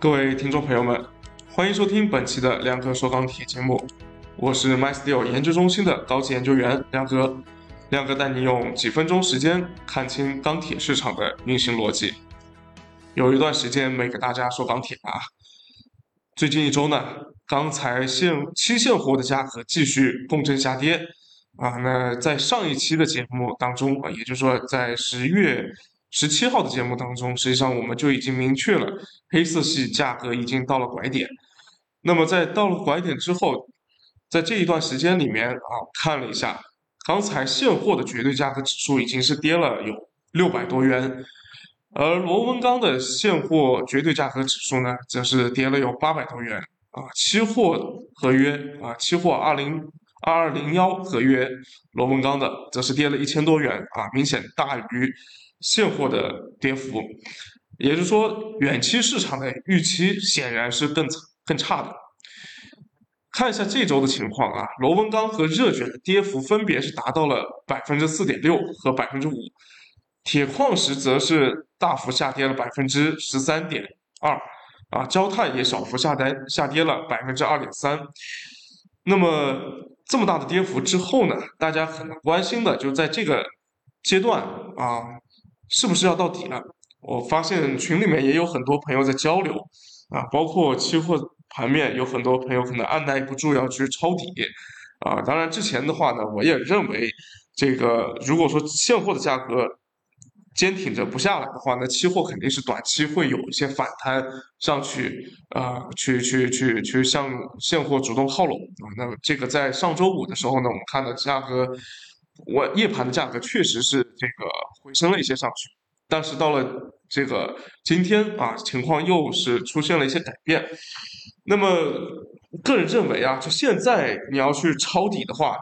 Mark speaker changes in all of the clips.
Speaker 1: 各位听众朋友们，欢迎收听本期的亮哥说钢铁节目，我是 MySteel 研究中心的高级研究员亮哥。亮哥带你用几分钟时间看清钢铁市场的运行逻辑。有一段时间没给大家说钢铁了啊，最近一周呢，钢材现期现货的价格继续共振下跌啊。那在上一期的节目当中啊，也就是说在十月十七号的节目当中，实际上我们就已经明确了黑色系价格已经到了拐点。那么在到了拐点之后，在这一段时间里面啊，看了一下。刚才现货的绝对价格指数已经是跌了有六百多元，而螺纹钢的现货绝对价格指数呢，则是跌了有八百多元啊。期货合约啊，期货二零二二零幺合约螺纹钢的，则是跌了一千多元啊，明显大于现货的跌幅。也就是说，远期市场的预期显然是更更差的。看一下这周的情况啊，螺纹钢和热卷的跌幅分别是达到了百分之四点六和百分之五，铁矿石则是大幅下跌了百分之十三点二，啊，焦炭也小幅下跌下跌了百分之二点三。那么这么大的跌幅之后呢，大家很关心的就在这个阶段啊，是不是要到底了？我发现群里面也有很多朋友在交流啊，包括期货。盘面有很多朋友可能按耐不住要去抄底，啊，当然之前的话呢，我也认为这个如果说现货的价格坚挺着不下来的话，那期货肯定是短期会有一些反弹上去，啊，去去去去向现货主动靠拢啊。那么这个在上周五的时候呢，我们看到价格，我夜盘的价格确实是这个回升了一些上去，但是到了这个今天啊，情况又是出现了一些改变。那么，个人认为啊，就现在你要去抄底的话，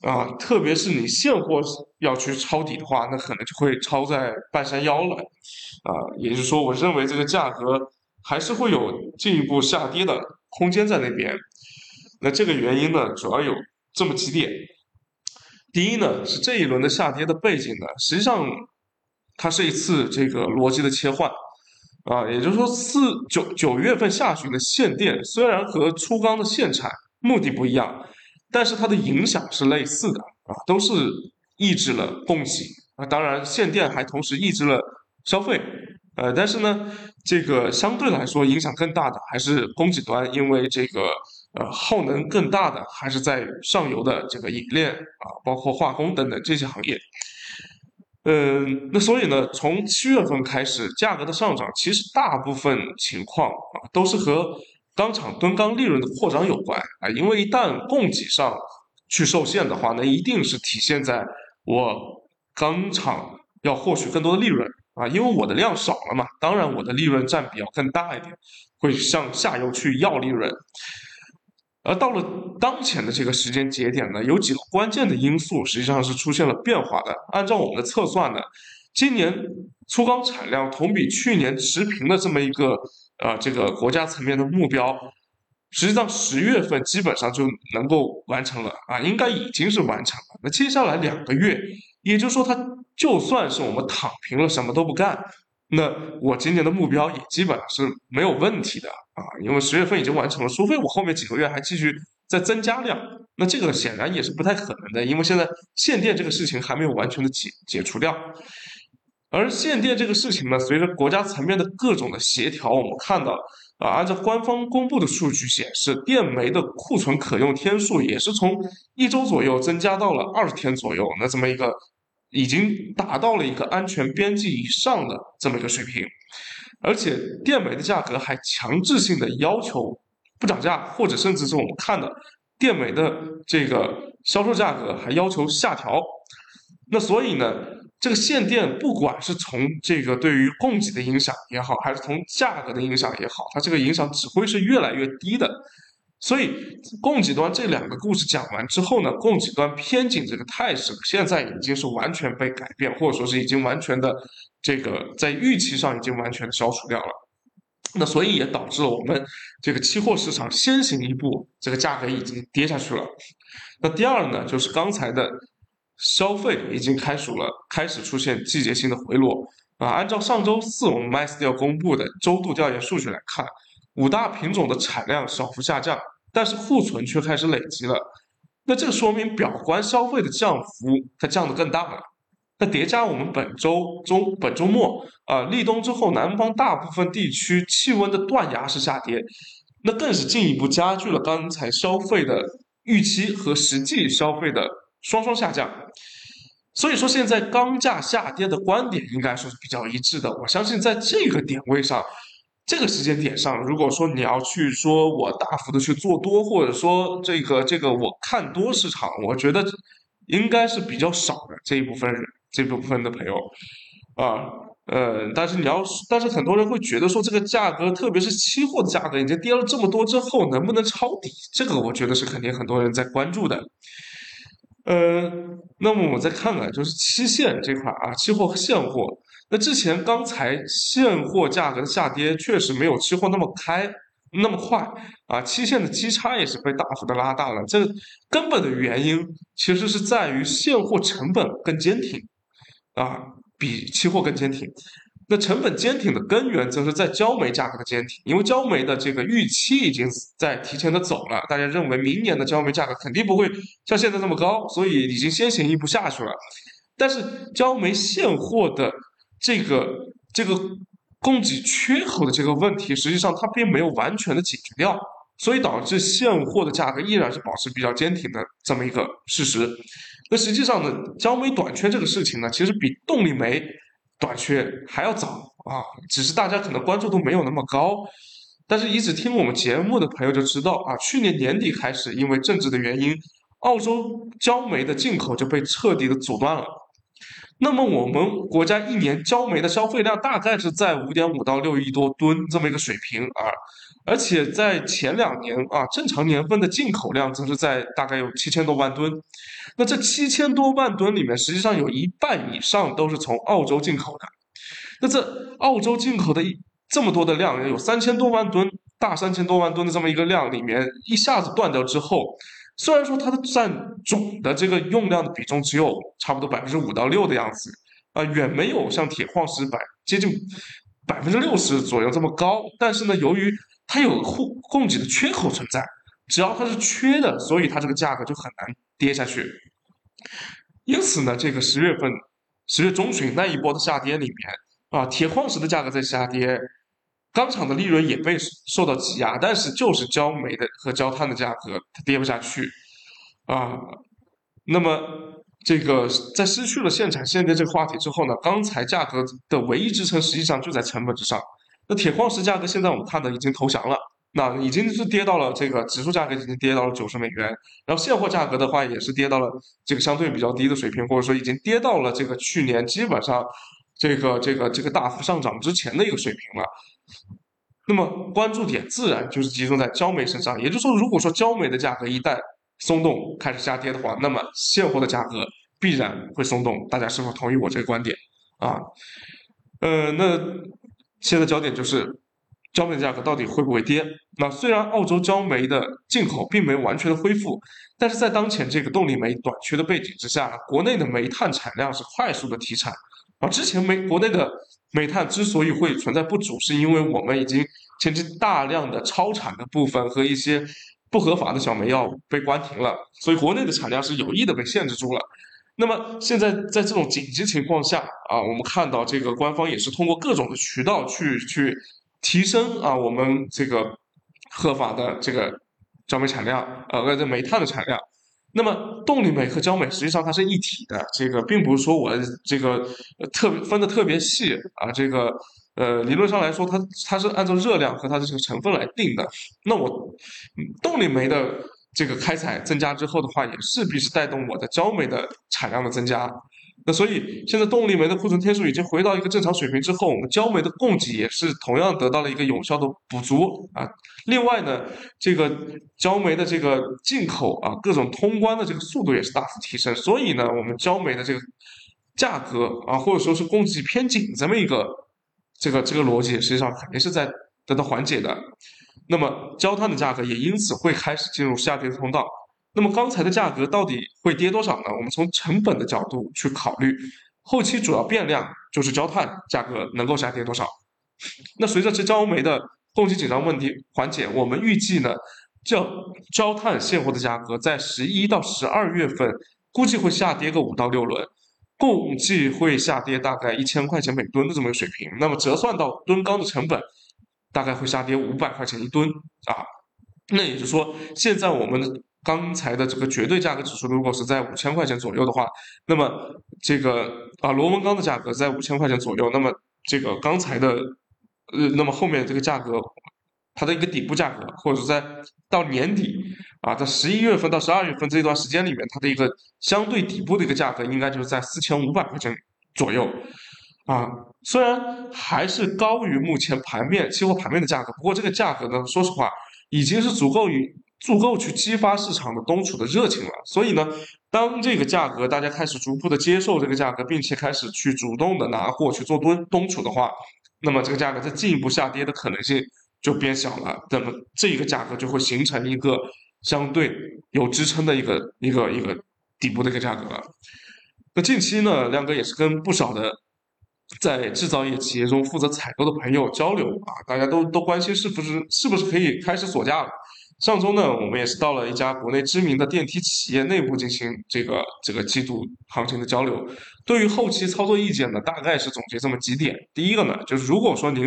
Speaker 1: 啊，特别是你现货要去抄底的话，那可能就会抄在半山腰了，啊，也就是说，我认为这个价格还是会有进一步下跌的空间在那边。那这个原因呢，主要有这么几点。第一呢，是这一轮的下跌的背景呢，实际上它是一次这个逻辑的切换。啊，也就是说，四九九月份下旬的限电虽然和粗钢的限产目的不一样，但是它的影响是类似的啊，都是抑制了供给啊。当然，限电还同时抑制了消费，呃，但是呢，这个相对来说影响更大的还是供给端，因为这个呃耗能更大的还是在上游的这个冶炼啊，包括化工等等这些行业。嗯，那所以呢，从七月份开始，价格的上涨其实大部分情况啊都是和钢厂吨钢利润的扩张有关啊，因为一旦供给上去受限的话，那一定是体现在我钢厂要获取更多的利润啊，因为我的量少了嘛，当然我的利润占比要更大一点，会向下游去要利润。而到了当前的这个时间节点呢，有几个关键的因素实际上是出现了变化的。按照我们的测算呢，今年粗钢产量同比去年持平的这么一个啊这个国家层面的目标，实际上十月份基本上就能够完成了啊，应该已经是完成了。那接下来两个月，也就是说，它就算是我们躺平了，什么都不干。那我今年的目标也基本上是没有问题的啊，因为十月份已经完成了，除非我后面几个月还继续再增加量，那这个显然也是不太可能的，因为现在限电这个事情还没有完全的解解除掉，而限电这个事情呢，随着国家层面的各种的协调，我们看到啊，按照官方公布的数据显示，电煤的库存可用天数也是从一周左右增加到了二十天左右，那这么一个。已经达到了一个安全边际以上的这么一个水平，而且电煤的价格还强制性的要求不涨价，或者甚至是我们看的电煤的这个销售价格还要求下调。那所以呢，这个限电不管是从这个对于供给的影响也好，还是从价格的影响也好，它这个影响只会是越来越低的。所以，供给端这两个故事讲完之后呢，供给端偏紧这个态势现在已经是完全被改变，或者说是已经完全的这个在预期上已经完全消除掉了。那所以也导致了我们这个期货市场先行一步，这个价格已经跌下去了。那第二呢，就是刚才的消费已经开始了，开始出现季节性的回落啊，按照上周四我们 MySQL 公布的周度调研数据来看，五大品种的产量小幅下降，但是库存却开始累积了。那这说明表观消费的降幅它降得更大了。那叠加我们本周中本周末啊立冬之后，南方大部分地区气温的断崖式下跌，那更是进一步加剧了刚才消费的预期和实际消费的双双下降。所以说，现在钢价下跌的观点应该说是比较一致的。我相信在这个点位上，这个时间点上，如果说你要去说我大幅的去做多，或者说这个这个我看多市场，我觉得应该是比较少的这一部分，这部分的朋友啊，呃，但是你要，但是很多人会觉得说这个价格，特别是期货的价格已经跌了这么多之后，能不能抄底？这个我觉得是肯定很多人在关注的。呃，那么我们再看看，就是期限这块啊，期货和现货。那之前刚才现货价格的下跌确实没有期货那么开那么快啊，期限的基差也是被大幅的拉大了。这根本的原因其实是在于现货成本更坚挺啊，比期货更坚挺。那成本坚挺的根源，则是在焦煤价格的坚挺，因为焦煤的这个预期已经在提前的走了，大家认为明年的焦煤价格肯定不会像现在这么高，所以已经先行一步下去了。但是焦煤现货的这个这个供给缺口的这个问题，实际上它并没有完全的解决掉，所以导致现货的价格依然是保持比较坚挺的这么一个事实。那实际上呢，焦煤短缺这个事情呢，其实比动力煤。短缺还要早啊，只是大家可能关注度没有那么高，但是一直听我们节目的朋友就知道啊，去年年底开始，因为政治的原因，澳洲焦煤的进口就被彻底的阻断了。那么我们国家一年焦煤的消费量大概是在五点五到六亿多吨这么一个水平啊，而且在前两年啊，正常年份的进口量则是在大概有七千多万吨。那这七千多万吨里面，实际上有一半以上都是从澳洲进口的。那这澳洲进口的这么多的量，有三千多万吨，大三千多万吨的这么一个量里面，一下子断掉之后。虽然说它的占总的这个用量的比重只有差不多百分之五到六的样子，啊，远没有像铁矿石百接近百分之六十左右这么高。但是呢，由于它有供供给的缺口存在，只要它是缺的，所以它这个价格就很难跌下去。因此呢，这个十月份十月中旬那一波的下跌里面，啊，铁矿石的价格在下跌。钢厂的利润也被受到挤压，但是就是焦煤的和焦炭的价格它跌不下去，啊，那么这个在失去了现产现跌这个话题之后呢，钢材价格的唯一支撑实际上就在成本之上。那铁矿石价格现在我们看的已经投降了，那已经是跌到了这个指数价格已经跌到了九十美元，然后现货价格的话也是跌到了这个相对比较低的水平，或者说已经跌到了这个去年基本上这个这个这个大幅上涨之前的一个水平了。那么关注点自然就是集中在焦煤身上，也就是说，如果说焦煤的价格一旦松动开始下跌的话，那么现货的价格必然会松动。大家是否同意我这个观点啊？呃，那现在焦点就是焦煤的价格到底会不会跌？那虽然澳洲焦煤的进口并没有完全的恢复，但是在当前这个动力煤短缺的背景之下，国内的煤炭产量是快速的提产，而之前煤国内的。煤炭之所以会存在不足，是因为我们已经前期大量的超产的部分和一些不合法的小煤药被关停了，所以国内的产量是有意的被限制住了。那么现在在这种紧急情况下啊，我们看到这个官方也是通过各种的渠道去去提升啊我们这个合法的这个焦煤产量，呃，这煤炭的产量。那么动力煤和焦煤实际上它是一体的，这个并不是说我这个特别分的特别细啊，这个呃理论上来说它它是按照热量和它的这个成分来定的。那我动力煤的这个开采增加之后的话，也势必是带动我的焦煤的产量的增加。那所以现在动力煤的库存天数已经回到一个正常水平之后，我们焦煤的供给也是同样得到了一个有效的补足啊。另外呢，这个焦煤的这个进口啊，各种通关的这个速度也是大幅提升。所以呢，我们焦煤的这个价格啊，或者说是供给偏紧这么一个这个这个逻辑，实际上肯定是在得到缓解的。那么焦炭的价格也因此会开始进入下跌的通道。那么钢材的价格到底会跌多少呢？我们从成本的角度去考虑，后期主要变量就是焦炭价格能够下跌多少。那随着这焦煤的供给紧张问题缓解，我们预计呢，焦焦炭现货的价格在十一到十二月份估计会下跌个五到六轮，共计会下跌大概一千块钱每吨的这么一个水平。那么折算到吨钢的成本，大概会下跌五百块钱一吨啊。那也就是说，现在我们钢材的这个绝对价格指数如果是在五千块钱左右的话，那么这个啊螺纹钢的价格在五千块钱左右，那么这个钢材的。呃，那么后面这个价格，它的一个底部价格，或者是在到年底啊，在十一月份到十二月份这段时间里面，它的一个相对底部的一个价格，应该就是在四千五百块钱左右啊。虽然还是高于目前盘面期货盘面的价格，不过这个价格呢，说实话，已经是足够于足够去激发市场的冬储的热情了。所以呢，当这个价格大家开始逐步的接受这个价格，并且开始去主动的拿货去做冬冬储的话。那么这个价格再进一步下跌的可能性就变小了，那么这一个价格就会形成一个相对有支撑的一个一个一个底部的一个价格。那近期呢，亮哥也是跟不少的在制造业企业中负责采购的朋友交流啊，大家都都关心是不是是不是可以开始锁价了。上周呢，我们也是到了一家国内知名的电梯企业内部进行这个这个季度行情的交流。对于后期操作意见呢，大概是总结这么几点。第一个呢，就是如果说您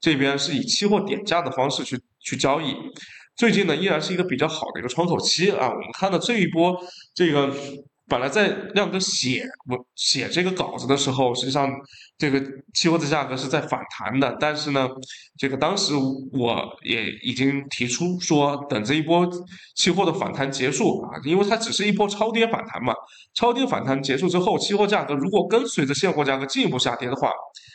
Speaker 1: 这边是以期货点价的方式去去交易，最近呢依然是一个比较好的一个窗口期啊。我们看到这一波这个。本来在亮哥写我写这个稿子的时候，实际上这个期货的价格是在反弹的，但是呢，这个当时我也已经提出说，等这一波期货的反弹结束啊，因为它只是一波超跌反弹嘛，超跌反弹结束之后，期货价格如果跟随着现货价格进一步下跌的话，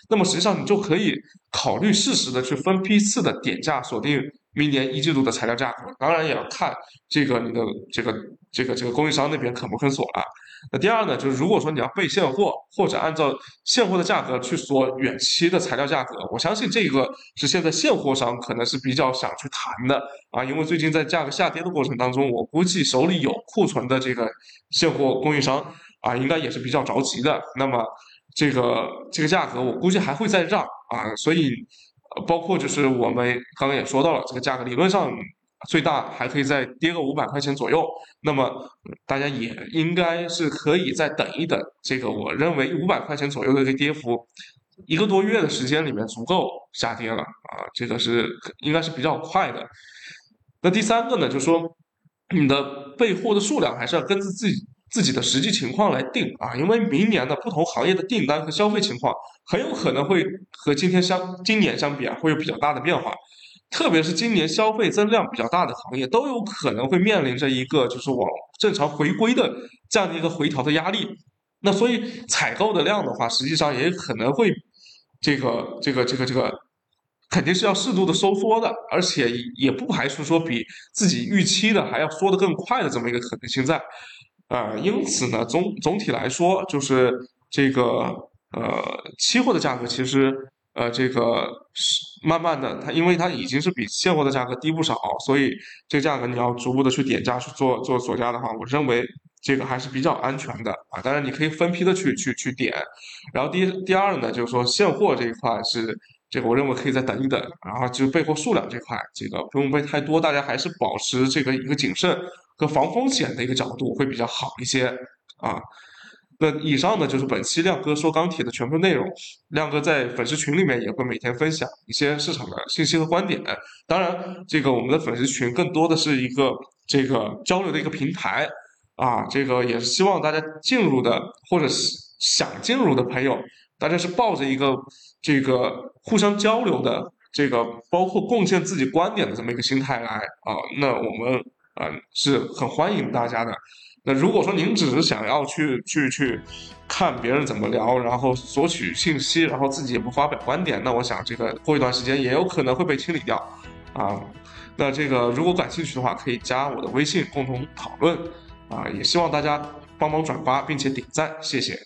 Speaker 1: 那么实际上你就可以考虑适时的去分批次的点价锁定。明年一季度的材料价格，当然也要看这个你的这个这个这个供应商那边肯不肯锁了。那第二呢，就是如果说你要备现货，或者按照现货的价格去锁远期的材料价格，我相信这个是现在现货商可能是比较想去谈的啊，因为最近在价格下跌的过程当中，我估计手里有库存的这个现货供应商啊，应该也是比较着急的。那么这个这个价格，我估计还会再让啊，所以。包括就是我们刚刚也说到了，这个价格理论上最大还可以再跌个五百块钱左右，那么大家也应该是可以再等一等。这个我认为五百块钱左右的一个跌幅，一个多月的时间里面足够下跌了啊，这个是应该是比较快的。那第三个呢，就是说你的备货的数量还是要根据自己。自己的实际情况来定啊，因为明年的不同行业的订单和消费情况很有可能会和今天相今年相比啊，会有比较大的变化。特别是今年消费增量比较大的行业，都有可能会面临着一个就是往正常回归的这样的一个回调的压力。那所以采购的量的话，实际上也可能会这个这个这个这个肯定是要适度的收缩的，而且也不排除说比自己预期的还要缩得更快的这么一个可能性在。呃，因此呢，总总体来说，就是这个呃，期货的价格其实呃，这个是慢慢的，它因为它已经是比现货的价格低不少，所以这个价格你要逐步的去点价去做做锁价的话，我认为这个还是比较安全的啊。当然你可以分批的去去去点，然后第第二呢，就是说现货这一块是这个我认为可以再等一等，然后就是备货数量这块，这个不用备太多，大家还是保持这个一个谨慎。和防风险的一个角度会比较好一些啊。那以上呢就是本期亮哥说钢铁的全部内容。亮哥在粉丝群里面也会每天分享一些市场的信息和观点。当然，这个我们的粉丝群更多的是一个这个交流的一个平台啊。这个也是希望大家进入的或者是想进入的朋友，大家是抱着一个这个互相交流的这个包括贡献自己观点的这么一个心态来啊。那我们。啊，是很欢迎大家的。那如果说您只是想要去去去看别人怎么聊，然后索取信息，然后自己也不发表观点，那我想这个过一段时间也有可能会被清理掉啊。那这个如果感兴趣的话，可以加我的微信共同讨论啊。也希望大家帮忙转发并且点赞，谢谢。